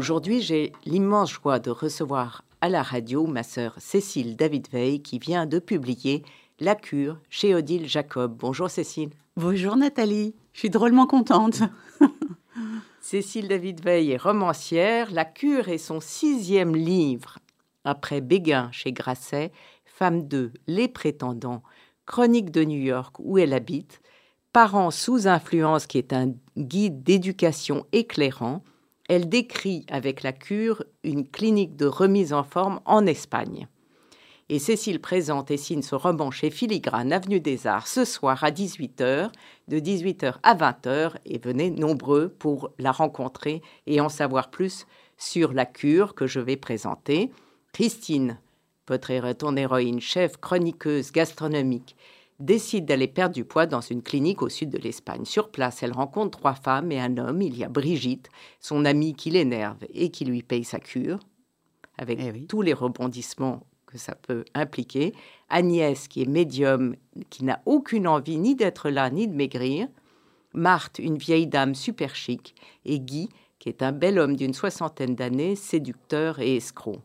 Aujourd'hui, j'ai l'immense joie de recevoir à la radio ma sœur Cécile David Veil qui vient de publier La cure chez Odile Jacob. Bonjour Cécile. Bonjour Nathalie, je suis drôlement contente. Cécile David Veil est romancière. La cure est son sixième livre. Après Béguin chez Grasset, Femme 2, Les prétendants, Chronique de New York où elle habite, Parents sous influence qui est un guide d'éducation éclairant, elle décrit avec la cure une clinique de remise en forme en Espagne. Et Cécile présente et signe ce roman chez Filigrane, Avenue des Arts, ce soir à 18h, de 18h à 20h, et venez nombreux pour la rencontrer et en savoir plus sur la cure que je vais présenter. Christine, votre ton héroïne, chef chroniqueuse gastronomique, décide d'aller perdre du poids dans une clinique au sud de l'Espagne. Sur place, elle rencontre trois femmes et un homme. Il y a Brigitte, son amie qui l'énerve et qui lui paye sa cure, avec eh tous les rebondissements que ça peut impliquer. Agnès, qui est médium, qui n'a aucune envie ni d'être là, ni de maigrir. Marthe, une vieille dame super chic. Et Guy, qui est un bel homme d'une soixantaine d'années, séducteur et escroc.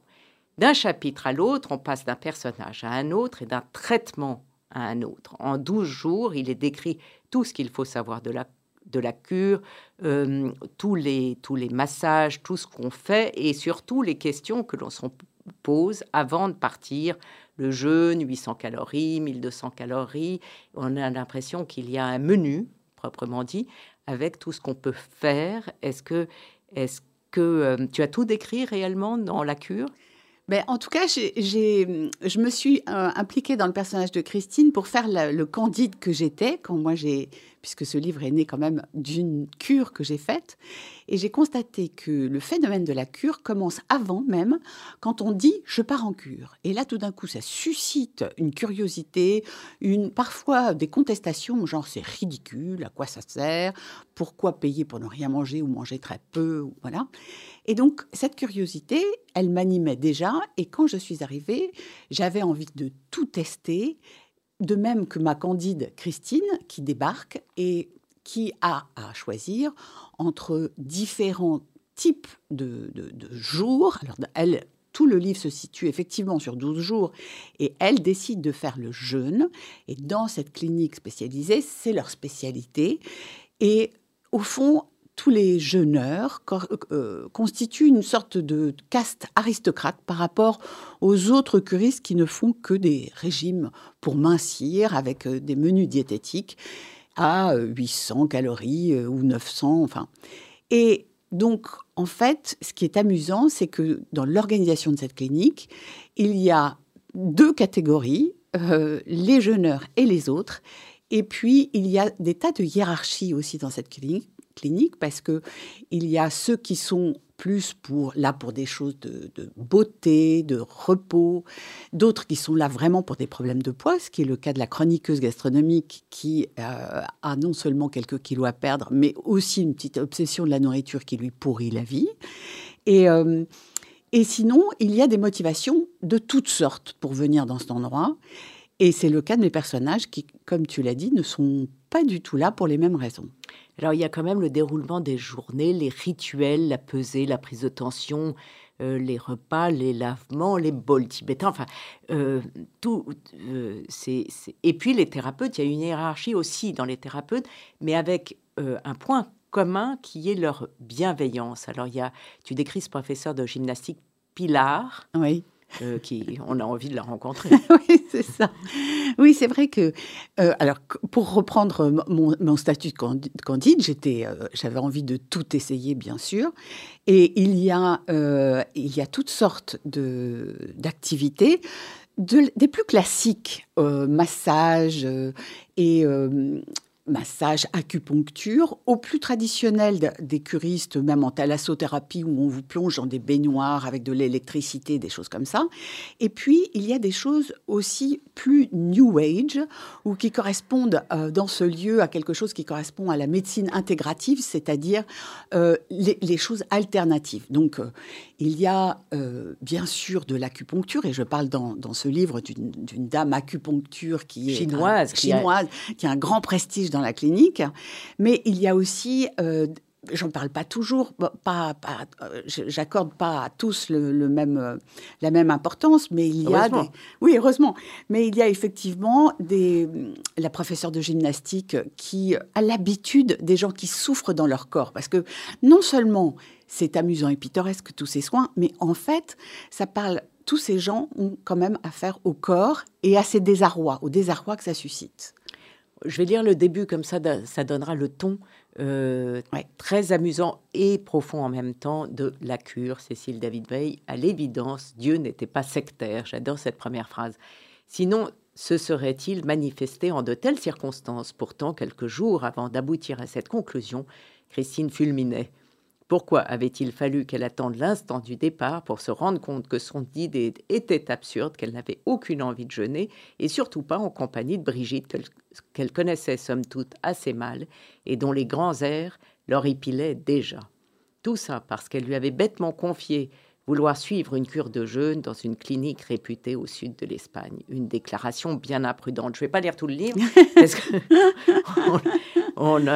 D'un chapitre à l'autre, on passe d'un personnage à un autre et d'un traitement un autre. En 12 jours, il est décrit tout ce qu'il faut savoir de la, de la cure, euh, tous, les, tous les massages, tout ce qu'on fait et surtout les questions que l'on se pose avant de partir. Le jeûne, 800 calories, 1200 calories. On a l'impression qu'il y a un menu, proprement dit, avec tout ce qu'on peut faire. Est-ce que, est que euh, tu as tout décrit réellement dans la cure? Mais en tout cas, je me suis euh, impliquée dans le personnage de Christine pour faire le candide que j'étais quand moi j'ai, puisque ce livre est né quand même d'une cure que j'ai faite, et j'ai constaté que le phénomène de la cure commence avant même quand on dit je pars en cure. Et là, tout d'un coup, ça suscite une curiosité, une parfois des contestations, genre c'est ridicule, à quoi ça sert, pourquoi payer pour ne rien manger ou manger très peu, voilà. Et donc, cette curiosité, elle m'animait déjà. Et quand je suis arrivée, j'avais envie de tout tester, de même que ma candide Christine, qui débarque et qui a à choisir entre différents types de, jours. Alors, tout le livre se situe effectivement sur 12 jours et elle décide de faire le jeûne. Et dans cette clinique spécialisée, c'est leur spécialité. Et au fond, tous les jeûneurs euh, constituent une sorte de caste aristocrate par rapport aux autres curistes qui ne font que des régimes pour mincir avec euh, des menus diététiques à 800 calories euh, ou 900, enfin. Et donc, en fait, ce qui est amusant, c'est que dans l'organisation de cette clinique, il y a deux catégories, les jeûneurs et les autres. Et puis, il y a des tas de hiérarchies aussi dans cette clinique clinique parce que il y a ceux qui sont plus là pour des choses de, beauté, de repos, d'autres qui sont là vraiment pour des problèmes de poids, ce qui est le cas de la chroniqueuse gastronomique qui euh, a non seulement quelques kilos à perdre, mais aussi une petite obsession de la nourriture qui lui pourrit la vie. Euh, et sinon, il y a des motivations de toutes sortes pour venir dans cet endroit. Et c'est le cas de mes personnages qui, comme tu l'as dit, ne sont pas du tout là pour les mêmes raisons. Alors il y a quand même le déroulement des journées, les rituels, la pesée, la prise de tension, euh, les repas, les lavements, les bols tibétains, enfin euh, tout. Euh, Et puis les thérapeutes, il y a une hiérarchie aussi dans les thérapeutes, mais avec un point commun qui est leur bienveillance. Alors il y a, tu décris ce professeur de gymnastique Pilar. Oui. Euh, on a envie de la rencontrer. oui, c'est ça. Oui, c'est vrai que, euh, alors, pour reprendre mon, statut de candide, j'étais, euh, j'avais envie de tout essayer, bien sûr. Et il y a, il y a toutes sortes de, d'activités, des plus classiques, massage et massage, acupuncture, au plus traditionnel des curistes, même en thalassothérapie, où on vous plonge dans des baignoires avec de l'électricité, des choses comme ça. Et puis, il y a des choses aussi plus New Age, ou qui correspondent euh, dans ce lieu à quelque chose qui correspond à la médecine intégrative, c'est-à-dire euh, les, choses alternatives. Donc, euh, il y a bien sûr de l'acupuncture, et je parle dans, ce livre d'une dame acupuncture qui est chinoise, chinoise qui a un grand prestige dans la clinique, mais il y a aussi euh, j'en parle pas toujours, pas, pas euh, j'accorde pas à tous le, même, euh, la même importance, mais il y a des, oui heureusement, mais il y a effectivement des, la professeure de gymnastique qui a l'habitude des gens qui souffrent dans leur corps, parce que non seulement c'est amusant et pittoresque tous ces soins, mais en fait ça parle tous ces gens ont quand même affaire au corps et à ses désarrois, au désarroi que ça suscite je vais lire le début, comme ça, ça donnera le ton euh, très amusant et profond en même temps de La cure, Cécile David Veil. À l'évidence, Dieu n'était pas sectaire. J'adore cette première phrase. Sinon, se serait-il manifesté en de telles circonstances? Pourtant, quelques jours avant d'aboutir à cette conclusion, Christine fulminait. Pourquoi avait-il fallu qu'elle attende l'instant du départ pour se rendre compte que son idée était absurde, qu'elle n'avait aucune envie de jeûner, et surtout pas en compagnie de Brigitte, qu'elle connaissait somme toute assez mal, et dont les grands airs l'horripilaient déjà Tout ça parce qu'elle lui avait bêtement confié vouloir suivre une cure de jeûne dans une clinique réputée au sud de l'Espagne. Une déclaration bien imprudente. Je ne vais pas lire tout le livre,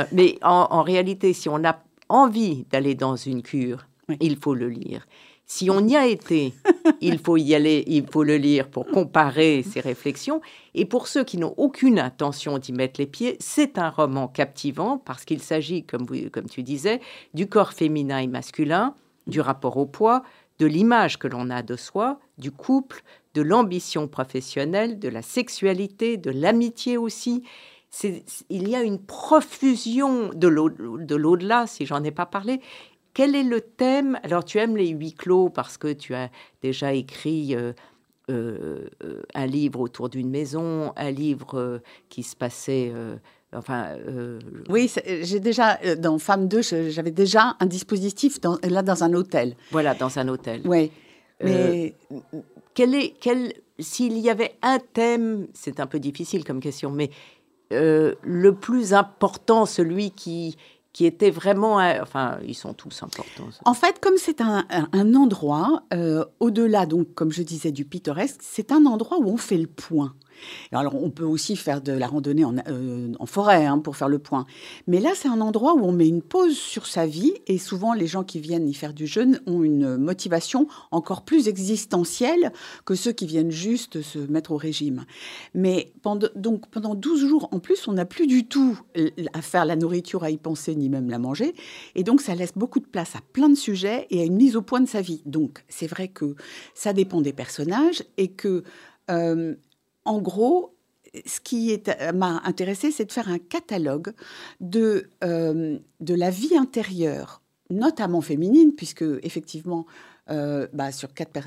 mais en, en, réalité, si on a envie d'aller dans une cure, il faut le lire. Si on y a été, il faut y aller, il faut le lire pour comparer ses réflexions. Et pour ceux qui n'ont aucune intention d'y mettre les pieds, c'est un roman captivant parce qu'il s'agit, comme, tu disais, du corps féminin et masculin, du rapport au poids, de l'image que l'on a de soi, du couple, de l'ambition professionnelle, de la sexualité, de l'amitié aussi il y a une profusion de l'au-delà, si j'en ai pas parlé. Quel est le thème? Alors, tu aimes les huis clos parce que tu as déjà écrit euh, euh, un livre autour d'une maison, un livre euh, qui se passait. enfin, oui, j'ai déjà dans Femme 2, j'avais déjà un dispositif dans, là dans un hôtel. Voilà, dans un hôtel. Oui. Mais quel est quel s'il y avait un thème, c'est un peu difficile comme question, mais euh, le plus important, celui qui, qui était vraiment... Enfin, ils sont tous importants. En fait, comme c'est un, endroit, euh, au-delà, donc, comme je disais, du pittoresque, c'est un endroit où on fait le point. Alors, on peut aussi faire de la randonnée en, euh, forêt hein, pour faire le point. Mais là, c'est un endroit où on met une pause sur sa vie et souvent, les gens qui viennent y faire du jeûne ont une motivation encore plus existentielle que ceux qui viennent juste se mettre au régime. Mais pendant, donc, pendant 12 jours, en plus, on n'a plus du tout à faire la nourriture, à y penser, ni même la manger. Et donc, ça laisse beaucoup de place à plein de sujets et à une mise au point de sa vie. Donc, c'est vrai que ça dépend des personnages et que euh, en gros, ce qui m'a intéressé, c'est de faire un catalogue de, euh, la vie intérieure, notamment féminine, puisque effectivement, euh, bah,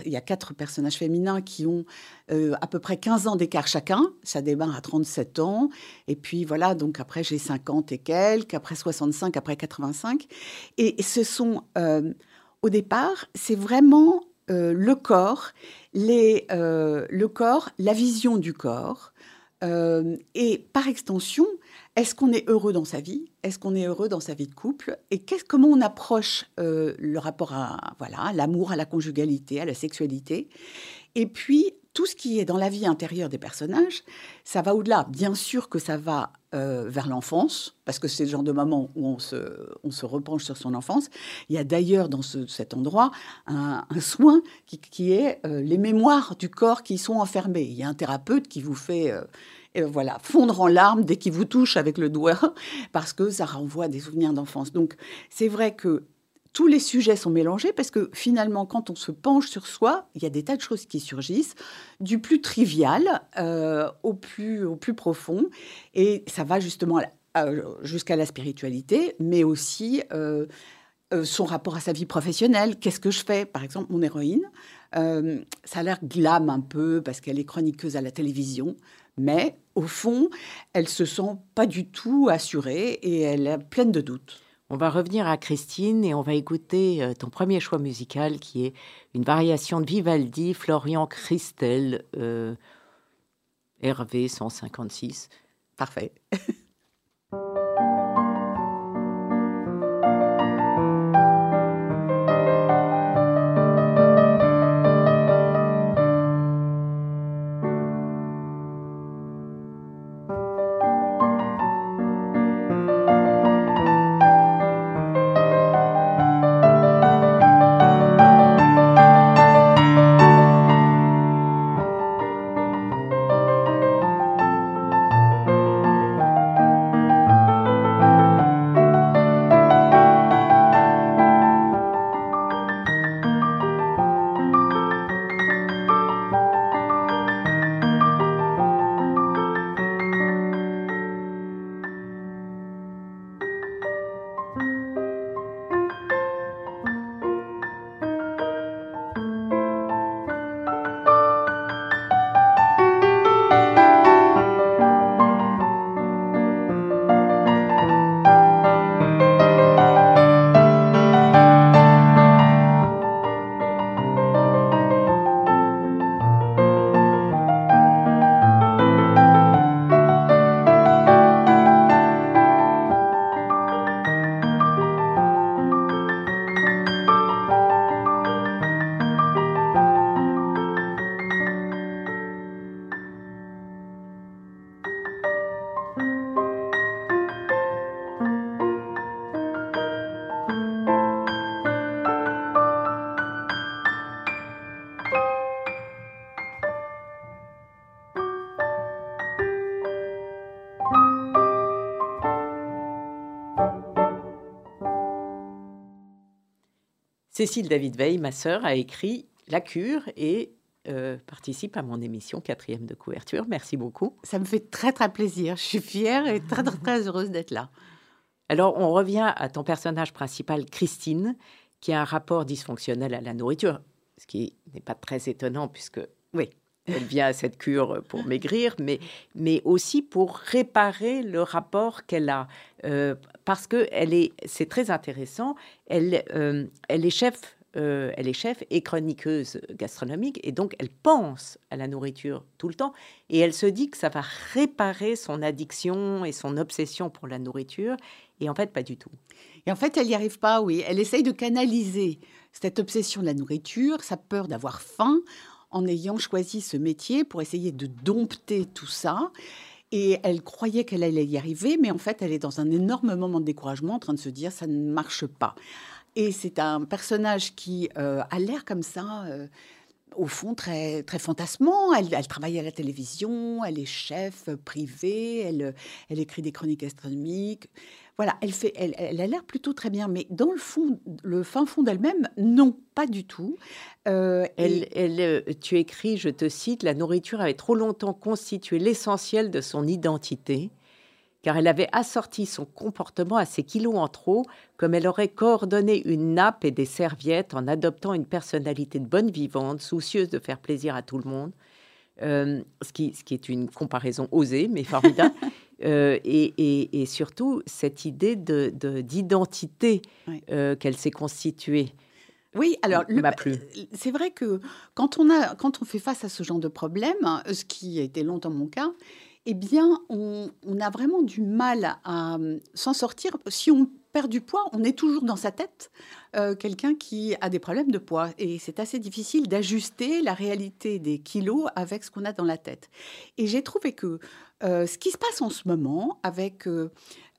il y a quatre personnages féminins qui ont euh, à peu près 15 ans d'écart chacun. Ça démarre à 37 ans. Et puis voilà, donc après j'ai 50 et quelques, après 65, après 85. Et ce sont, au départ, c'est vraiment le corps les, euh, le corps, la vision du corps, euh, et par extension, est-ce qu'on est heureux dans sa vie Est-ce qu'on est heureux dans sa vie de couple Et comment on approche euh, le rapport à voilà l'amour, à la conjugalité, à la sexualité Et puis tout ce qui est dans la vie intérieure des personnages, ça va au-delà. Bien sûr que ça va euh, vers l'enfance, parce que c'est le genre de moment où on se, on se repenche sur son enfance. Il y a d'ailleurs dans cet endroit un, soin qui, est euh, les mémoires du corps qui sont enfermées. Il y a un thérapeute qui vous fait... Euh, voilà, fondre en larmes dès qu'il vous touche avec le doigt, parce que ça renvoie des souvenirs d'enfance. Donc, c'est vrai que tous les sujets sont mélangés parce que finalement, quand on se penche sur soi, il y a des tas de choses qui surgissent, du plus trivial euh, au, plus, au plus profond. Et ça va justement jusqu'à la spiritualité, mais aussi euh, euh, son rapport à sa vie professionnelle. Qu'est-ce que je fais? Par exemple, mon héroïne, ça a l'air glam un peu parce qu'elle est chroniqueuse à la télévision, mais au fond, elle se sent pas du tout assurée et elle est pleine de doutes. On va revenir à Christine et on va écouter euh, ton premier choix musical qui est une variation de Vivaldi, Florian Christel, euh, Hervé 156. Parfait. Cécile David Veil, ma sœur, a écrit La cure et euh, participe à mon émission quatrième de couverture. Merci beaucoup. Ça me fait très très plaisir. Je suis fière et très très, très heureuse d'être là. Alors on revient à ton personnage principal, Christine, qui a un rapport dysfonctionnel à la nourriture, ce qui n'est pas très étonnant puisque oui, elle vient à cette cure pour maigrir, mais, mais aussi pour réparer le rapport qu'elle a. Euh, parce que elle est, c'est très intéressant, elle, euh, elle est chef. Euh, elle est chef et chroniqueuse gastronomique et donc elle pense à la nourriture tout le temps et elle se dit que ça va réparer son addiction et son obsession pour la nourriture et en fait pas du tout. Et en fait elle n'y arrive pas, oui. Elle essaye de canaliser cette obsession de la nourriture, sa peur d'avoir faim en ayant choisi ce métier pour essayer de dompter tout ça. Et elle croyait qu'elle allait y arriver, mais en fait, elle est dans un énorme moment de découragement en train de se dire ça ne marche pas. Et c'est un personnage qui euh, a l'air comme ça, euh, au fond, très, très fantasmant. Elle, elle, travaille à la télévision, elle est chef privée, elle, elle écrit des chroniques astronomiques. Voilà, elle, fait, elle, elle a l'air plutôt très bien, mais dans le fond, le fin fond d'elle-même, non, pas du tout. Euh, elle, elle, euh, tu écris, je te cite, la nourriture avait trop longtemps constitué l'essentiel de son identité, car elle avait assorti son comportement à ses kilos en trop, comme elle aurait coordonné une nappe et des serviettes en adoptant une personnalité de bonne vivante, soucieuse de faire plaisir à tout le monde. Euh, ce, qui, ce qui est une comparaison osée, mais formidable. Euh, et, surtout cette idée d'identité de, qu'elle s'est constituée. Oui, alors c'est vrai que quand on, a, quand on fait face à ce genre de problème, hein, ce qui a été longtemps mon cas, eh bien, on, a vraiment du mal à s'en sortir. Si on perd du poids, on est toujours dans sa tête euh, quelqu'un qui a des problèmes de poids. Et c'est assez difficile d'ajuster la réalité des kilos avec ce qu'on a dans la tête. Et j'ai trouvé que euh, ce qui se passe en ce moment avec... Euh,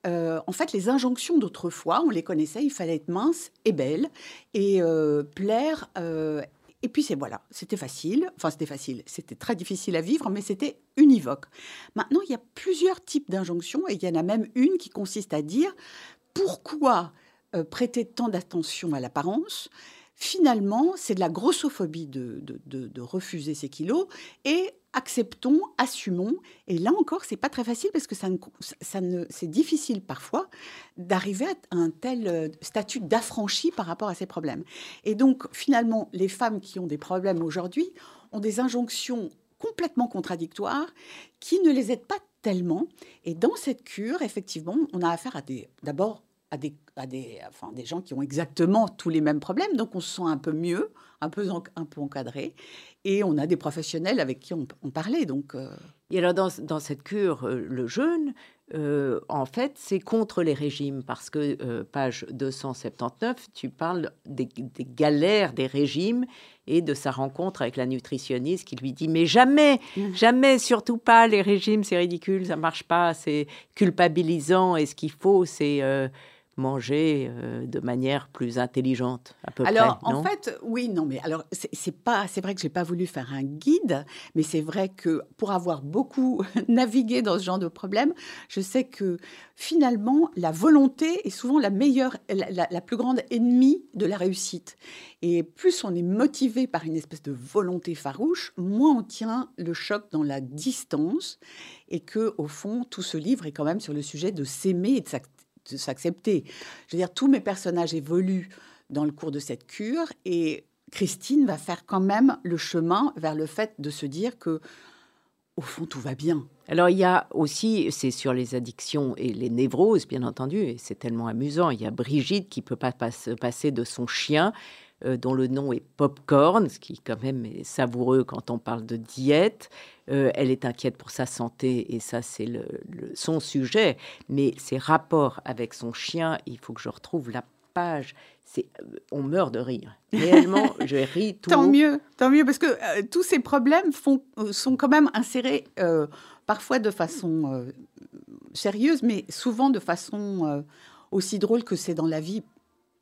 en fait, les injonctions d'autrefois, on les connaissait, il fallait être mince et belle et plaire et puis c'est voilà, c'était facile, enfin c'était facile, c'était très difficile à vivre, mais c'était univoque. Maintenant, il y a plusieurs types d'injonctions et il y en a même une qui consiste à dire pourquoi euh, prêter tant d'attention à l'apparence Finalement, c'est de la grossophobie de, de, refuser ces kilos et acceptons, assumons. Et là encore, c'est pas très facile parce que ça, ça c'est difficile parfois d'arriver à un tel euh, statut d'affranchi par rapport à ces problèmes. Et donc, finalement, les femmes qui ont des problèmes aujourd'hui ont des injonctions complètement contradictoires qui ne les aident pas tellement. Et dans cette cure, effectivement, on a affaire à des, d'abord à des, à des, enfin, des gens qui ont exactement tous les mêmes problèmes, donc on se sent un peu mieux, un peu, un peu encadré, et on a des professionnels avec qui on, parlait. Donc, euh. Et alors dans, dans cette cure, euh, le jeûne, euh, en fait, c'est contre les régimes, parce que, page 279, tu parles des, des, galères des régimes et de sa rencontre avec la nutritionniste qui lui dit Mais jamais, mmh. jamais, surtout pas les régimes, c'est ridicule, ça marche pas, c'est culpabilisant, et ce qu'il faut, c'est manger euh, de manière plus intelligente, à peu alors, près. Alors, en fait, oui, non, mais alors, c'est pas, c'est vrai que j'ai pas voulu faire un guide, mais c'est vrai que pour avoir beaucoup navigué dans ce genre de problème, je sais que finalement, la volonté est souvent la meilleure, la, la plus grande ennemie de la réussite. Et plus on est motivé par une espèce de volonté farouche, moins on tient le choc dans la distance, et que au fond, tout ce livre est quand même sur le sujet de s'aimer et de de s'accepter. Je veux dire, tous mes personnages évoluent dans le cours de cette cure et Christine va faire quand même le chemin vers le fait de se dire que au fond, tout va bien. Alors, il y a aussi, c'est sur les addictions et les névroses, bien entendu, et c'est tellement amusant. Il y a Brigitte qui peut pas se passer de son chien, euh, dont le nom est Popcorn, ce qui quand même est savoureux quand on parle de diète. Euh, elle est inquiète pour sa santé et ça, c'est le, son sujet. Mais ses rapports avec son chien, il faut que je retrouve la page. C'est, euh, on meurt de rire. Réellement, je ris tout. Tant mieux, tant mieux, parce que euh, tous ces problèmes font, sont quand même insérés parfois de façon sérieuse, mais souvent de façon aussi drôle que c'est dans la vie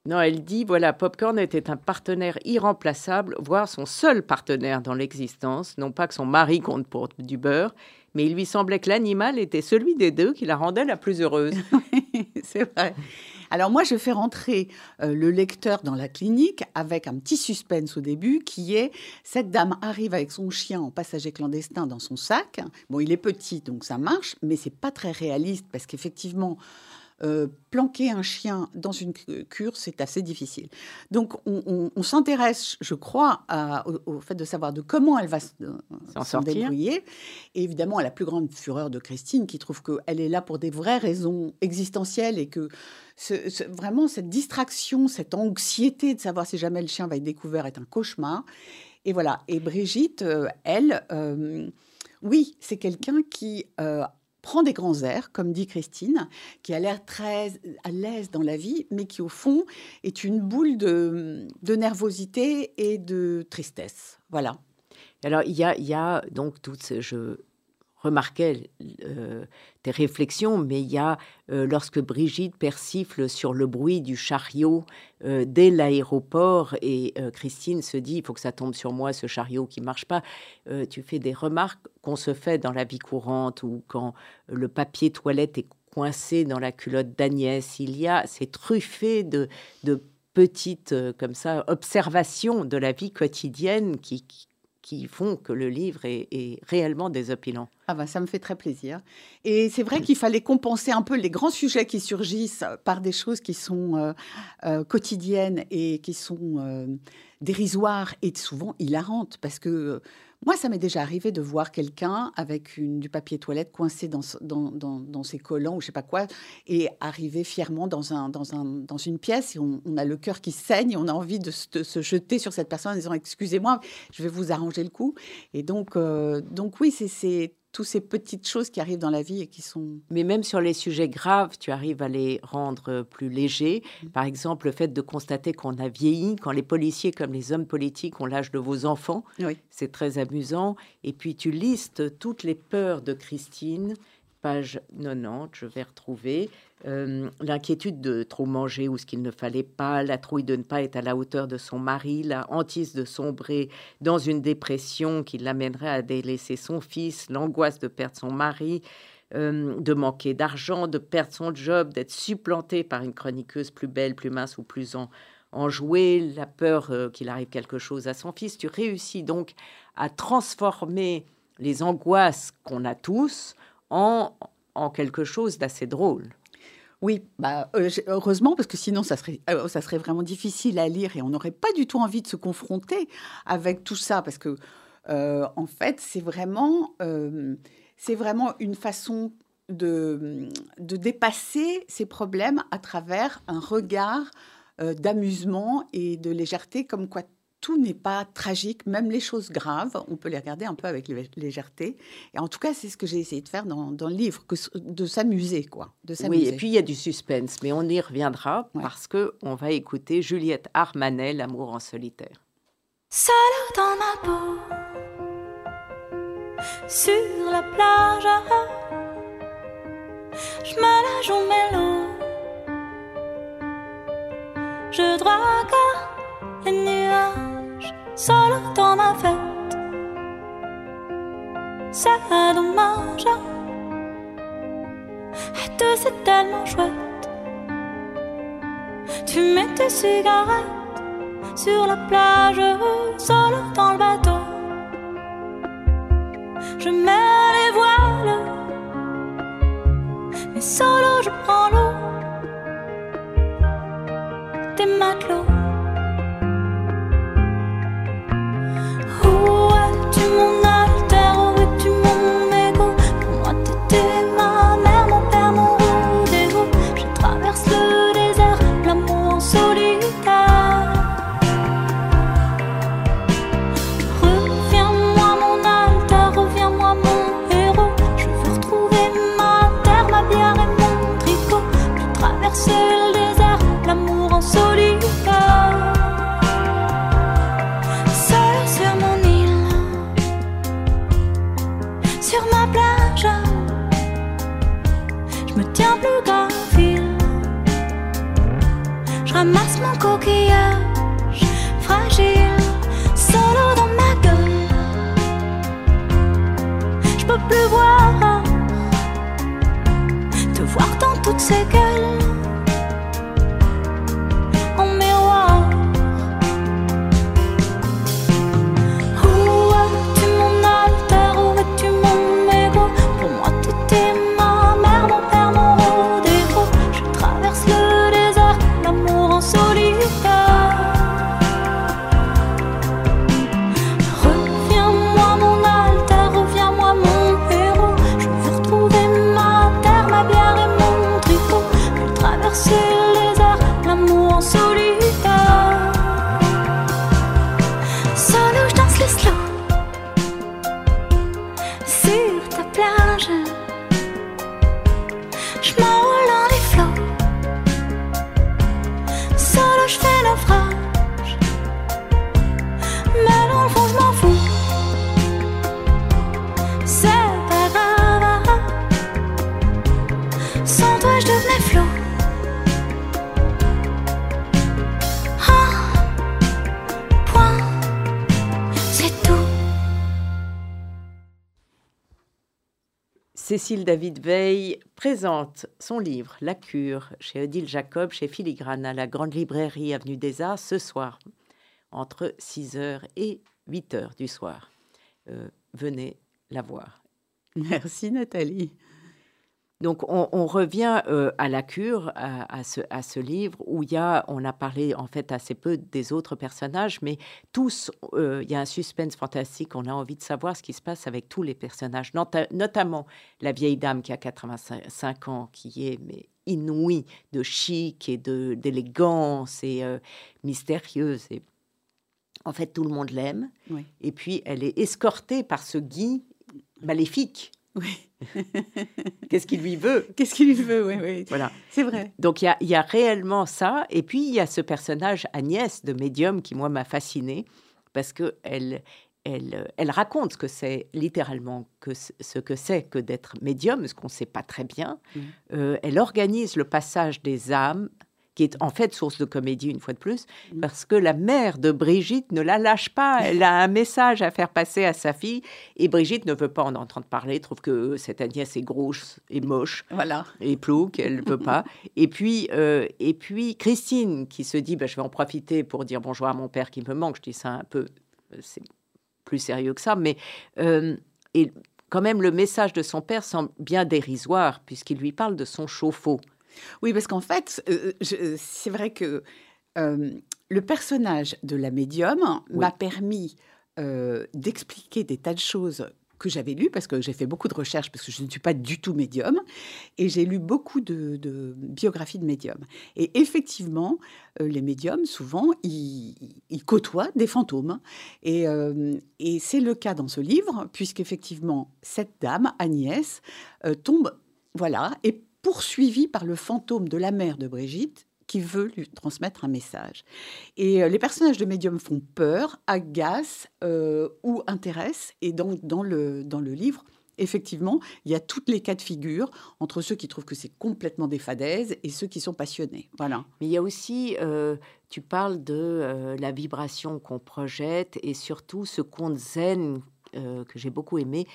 non, elle dit voilà, Popcorn était un partenaire irremplaçable, voire son seul partenaire dans l'existence. Non pas que son mari compte pour du beurre, mais il lui semblait que l'animal était celui des deux qui la rendait la plus heureuse. C'est vrai. Alors moi, je fais rentrer euh, le lecteur dans la clinique avec un petit suspense au début qui est cette dame arrive avec son chien en passager clandestin dans son sac. Bon, il est petit, donc ça marche, mais c'est pas très réaliste parce qu'effectivement, euh, planquer un chien dans une cure, c'est assez difficile. Donc, on, s'intéresse, je crois, au, fait de savoir de comment elle va s'en débrouiller. Et évidemment, à la plus grande fureur de Christine, qui trouve qu'elle est là pour des vraies raisons existentielles et que vraiment cette distraction, cette anxiété de savoir si jamais le chien va être découvert est un cauchemar. Et voilà. Et Brigitte, euh, elle, euh, oui, c'est quelqu'un qui prend des grands airs, comme dit Christine, qui a l'air très à l'aise dans la vie, mais qui au fond est une boule de, nervosité et de tristesse. Voilà. Alors il y a, donc toutes ces, je remarquais euh, tes réflexions, mais il y a, euh, lorsque Brigitte persifle sur le bruit du chariot euh, dès l'aéroport, et Christine se dit, il faut que ça tombe sur moi, ce chariot qui marche pas, tu fais des remarques qu'on se fait dans la vie courante, ou quand le papier toilette est coincé dans la culotte d'Agnès, il y a, c'est truffé de, petites, comme ça, observations de la vie quotidienne qui font que le livre est, réellement désopilant. Ah ben, ça me fait très plaisir. Et c'est vrai qu'il fallait compenser un peu les grands sujets qui surgissent par des choses qui sont euh, euh, quotidiennes et qui sont euh, dérisoires et souvent hilarantes. Parce que moi, ça m'est déjà arrivé de voir quelqu'un avec du papier toilette coincé dans, ses collants ou je sais pas quoi, et arriver fièrement dans une pièce et on, a le cœur qui saigne, et on a envie de se, jeter sur cette personne en disant excusez-moi, je vais vous arranger le coup. Et donc, euh, donc oui, c'est toutes ces petites choses qui arrivent dans la vie et qui sont... Mais même sur les sujets graves, tu arrives à les rendre euh, plus légers. Mm. Par exemple, le fait de constater qu'on a vieilli, quand les policiers comme les hommes politiques ont l'âge de vos enfants, c'est très amusant. Et puis tu listes toutes les peurs de Christine page 90, je vais retrouver euh, l'inquiétude de trop manger ou ce qu'il ne fallait pas, la trouille de ne pas être à la hauteur de son mari, la hantise de sombrer dans une dépression qui l'amènerait à délaisser son fils, l'angoisse de perdre son mari, euh, de manquer d'argent, de perdre son job, d'être supplanté par une chroniqueuse plus belle, plus mince ou plus en, enjouée, la peur euh, qu'il arrive quelque chose à son fils. Tu réussis donc à transformer les angoisses qu'on a tous en, quelque chose d'assez drôle. Oui, bah, euh, heureusement, parce que sinon, ça serait, euh, ça serait vraiment difficile à lire et on n'aurait pas du tout envie de se confronter avec tout ça, parce que en fait, c'est vraiment, c'est vraiment une façon de, de dépasser ces problèmes à travers un regard d'amusement et de légèreté, comme quoi tout n'est pas tragique, même les choses graves, on peut les regarder un peu avec légèreté. Et en tout cas, c'est ce que j'ai essayé de faire dans, le livre, que, de s'amuser, quoi. De oui, et puis il y a du suspense, mais on y reviendra parce que on va écouter Juliette Armanet, L'amour en solitaire. Seule dans ma peau, sur la plage, je me la joue mélo, je drague les nuages seul dans ma fête. C'est dommage. Et deux, c'est tellement chouette. Tu mets tes cigarettes sur la plage, seul dans le bateau. Je mets les voiles, mais solo Cécile David Veil présente son livre La cure chez Odile Jacob, chez Filigrane, à la Grande Librairie Avenue des Arts, ce soir, entre 6h et 8h du soir. Euh, venez la voir. Merci Nathalie. Donc on, revient euh, à la cure, à, ce, à, ce, livre où il y a, on a parlé en fait assez peu des autres personnages, mais tous, euh, il y a un suspense fantastique. On a envie de savoir ce qui se passe avec tous les personnages, notamment la vieille dame qui a 85 ans, qui est mais inouïe de chic et d'élégance et euh, mystérieuse. Et en fait, tout le monde l'aime. Et puis elle est escortée par ce Guy maléfique. Oui. Qu'est-ce qu'il lui veut? Qu'est-ce qu'il lui veut, oui, oui. Voilà. C'est vrai. Donc il y, a, réellement ça. Et puis il y a ce personnage Agnès de médium qui, moi, m'a fascinée parce que elle, elle, elle raconte ce que c'est littéralement que ce que c'est que d'être médium, ce qu'on ne sait pas très bien. Mmh. Euh, elle organise le passage des âmes qui est en fait source de comédie une fois de plus, mm. parce que la mère de Brigitte ne la lâche pas. Elle a un message à faire passer à sa fille, et Brigitte ne veut pas en entendre parler, trouve que cette Agnès est grosse et moche, voilà. et plouc, elle ne peut pas. Et puis, euh, et puis Christine qui se dit, bah, je vais en profiter pour dire bonjour à mon père qui me manque. Je dis ça un peu, euh, c'est plus sérieux que ça, mais euh, et quand même le message de son père semble bien dérisoire puisqu'il lui parle de son chauffe-eau. Oui, parce qu'en fait, euh, euh, c'est vrai que euh, le personnage de la médium m'a permis euh, d'expliquer des tas de choses que j'avais lues, parce que j'ai fait beaucoup de recherches, parce que je ne suis pas du tout médium, et j'ai lu beaucoup de, biographies de médiums. Et effectivement, euh, les médiums, souvent, ils, côtoient des fantômes. Et, euh, et c'est le cas dans ce livre, puisqu'effectivement, cette dame, Agnès, tombe, voilà, est poursuivie par le fantôme de la mère de Brigitte, qui veut lui transmettre un message. Et euh, les personnages de médium font peur, agacent euh, ou intéressent. Et donc, dans le, dans le livre, effectivement, il y a toutes les cas de figure entre ceux qui trouvent que c'est complètement des fadaises et ceux qui sont passionnés. Voilà. Mais il y a aussi, euh, tu parles de la vibration qu'on projette et surtout ce conte zen que j'ai beaucoup aimé.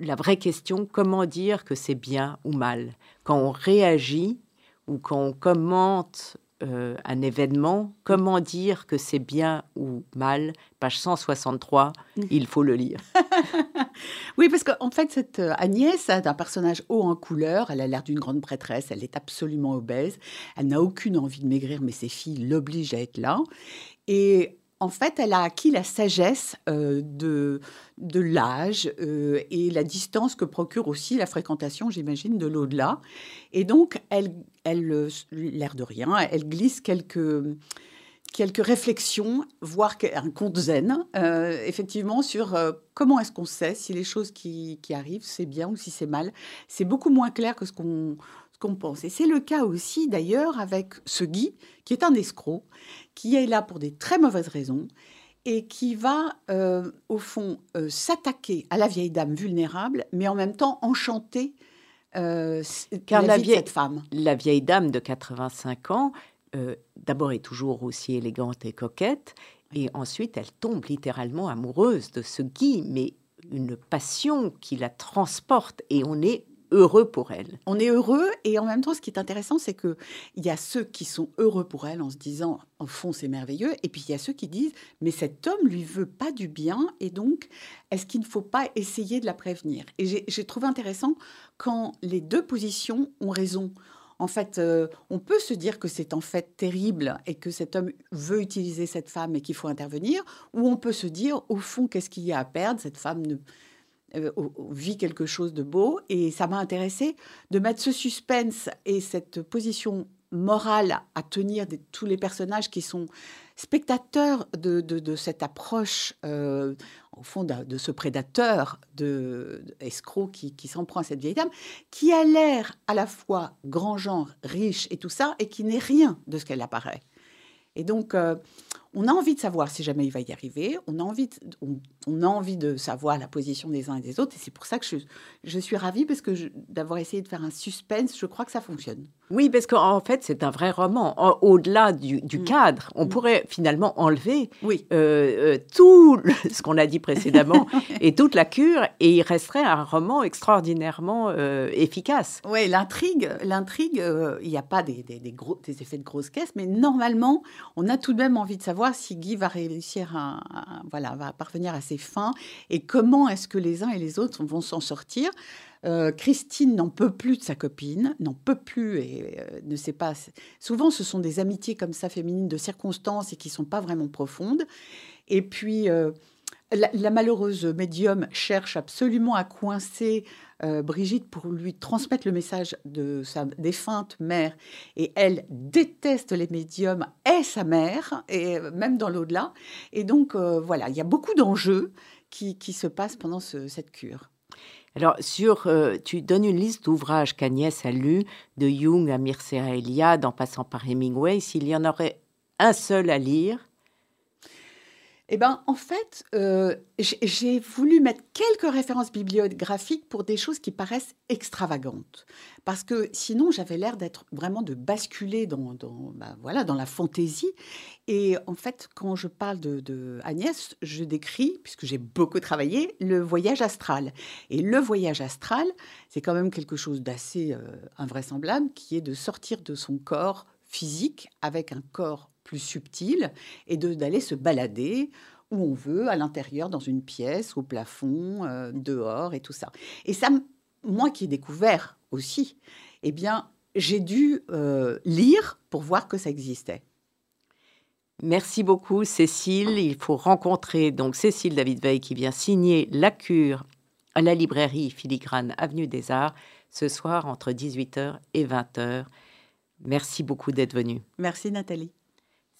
La vraie question, comment dire que c'est bien ou mal? Quand on réagit ou quand on commente euh, un événement, comment dire que c'est bien ou mal? Page 163, mm. il faut le lire. oui, parce qu'en fait, cette euh, Agnès a un personnage haut en couleur. Elle a l'air d'une grande prêtresse. Elle est absolument obèse. Elle n'a aucune envie de maigrir, mais ses filles l'obligent à être là. Et en fait, elle a acquis la sagesse euh, de, de l'âge euh, et la distance que procure aussi la fréquentation, j'imagine, de l'au-delà. Et donc, elle, elle euh, l'air de rien, elle glisse quelques, quelques réflexions, voire un conte zen, effectivement, sur comment est-ce qu'on sait si les choses qui, qui arrivent, c'est bien ou si c'est mal. C'est beaucoup moins clair que ce qu'on qu'on pense. Et c'est le cas aussi d'ailleurs avec ce Guy, qui est un escroc, qui est là pour des très mauvaises raisons et qui va, euh, au fond, euh, s'attaquer à la vieille dame vulnérable, mais en même temps enchanter euh, Car la, vieille, cette femme. La vieille dame de 85 ans, d'abord est toujours aussi élégante et coquette, et ensuite elle tombe littéralement amoureuse de ce Guy, mais une passion qui la transporte, et on est heureux pour elle. On est heureux et en même temps, ce qui est intéressant, c'est que il y a ceux qui sont heureux pour elle en se disant, en fond, c'est merveilleux, et puis il y a ceux qui disent, mais cet homme lui veut pas du bien, et donc est-ce qu'il ne faut pas essayer de la prévenir? Et j'ai trouvé intéressant quand les deux positions ont raison. En fait, euh, on peut se dire que c'est en fait terrible et que cet homme veut utiliser cette femme et qu'il faut intervenir, ou on peut se dire, au fond, qu'est-ce qu'il y a à perdre? Cette femme ne, euh, vit quelque chose de beau. Et ça m'a intéressé de mettre ce suspense et cette position morale à tenir de tous les personnages qui sont spectateurs de, cette approche, euh, au fond, de, ce prédateur, de, escroc qui, qui s'en prend à cette vieille dame, qui a l'air à la fois grand genre, riche et tout ça, et qui n'est rien de ce qu'elle apparaît. Et donc, euh, on a envie de savoir si jamais il va y arriver, on a envie de, on, a envie de savoir la position des uns et des autres, et c'est pour ça que je, je suis ravie, parce que d'avoir essayé de faire un suspense, je crois que ça fonctionne. Oui, parce qu'en fait, c'est un vrai roman. Au-delà du, mm. cadre, on mm. pourrait finalement enlever oui. Euh, euh, tout ce qu'on a dit précédemment et toute la cure, et il resterait un roman extraordinairement euh, efficace. Oui, l'intrigue, l'intrigue, il n'y a pas des, des, gros, des effets de grosse caisse, mais normalement, on a tout de même envie de savoir si Guy va réussir à, voilà, va parvenir à ses fins et comment est-ce que les uns et les autres vont s'en sortir. Euh, Christine n'en peut plus de sa copine, n'en peut plus et euh, ne sait pas. Souvent, ce sont des amitiés comme ça féminines de circonstances et qui sont pas vraiment profondes. Et puis, euh, la, malheureuse médium cherche absolument à coincer Brigitte pour lui transmettre le message de sa défunte mère. Et elle déteste les médiums et sa mère, et même dans l'au-delà. Et donc, voilà, il y a beaucoup d'enjeux qui, se passent pendant cette cure. Alors, sur, euh, tu donnes une liste d'ouvrages qu'Agnès a lus, de Jung à Mircea Eliade, en passant par Hemingway. S'il y en aurait un seul à lire, eh ben, en fait, euh, j'ai voulu mettre quelques références bibliographiques pour des choses qui paraissent extravagantes. Parce que sinon, j'avais l'air d'être vraiment de basculer dans, dans, bah, voilà, dans la fantaisie. Et en fait, quand je parle de, Agnès, je décris, puisque j'ai beaucoup travaillé, le voyage astral. Et le voyage astral, c'est quand même quelque chose d'assez euh, invraisemblable, qui est de sortir de son corps physique avec un corps plus subtil et d'aller se balader où on veut, à l'intérieur, dans une pièce, au plafond, euh, dehors et tout ça. Et ça, moi qui ai découvert aussi, eh bien, j'ai dû euh, lire pour voir que ça existait. Merci beaucoup Cécile. Il faut rencontrer donc Cécile David Veil qui vient signer La Cure à la librairie Filigrane Avenue des Arts ce soir entre 18h et 20h. Merci beaucoup d'être venu. Merci Nathalie.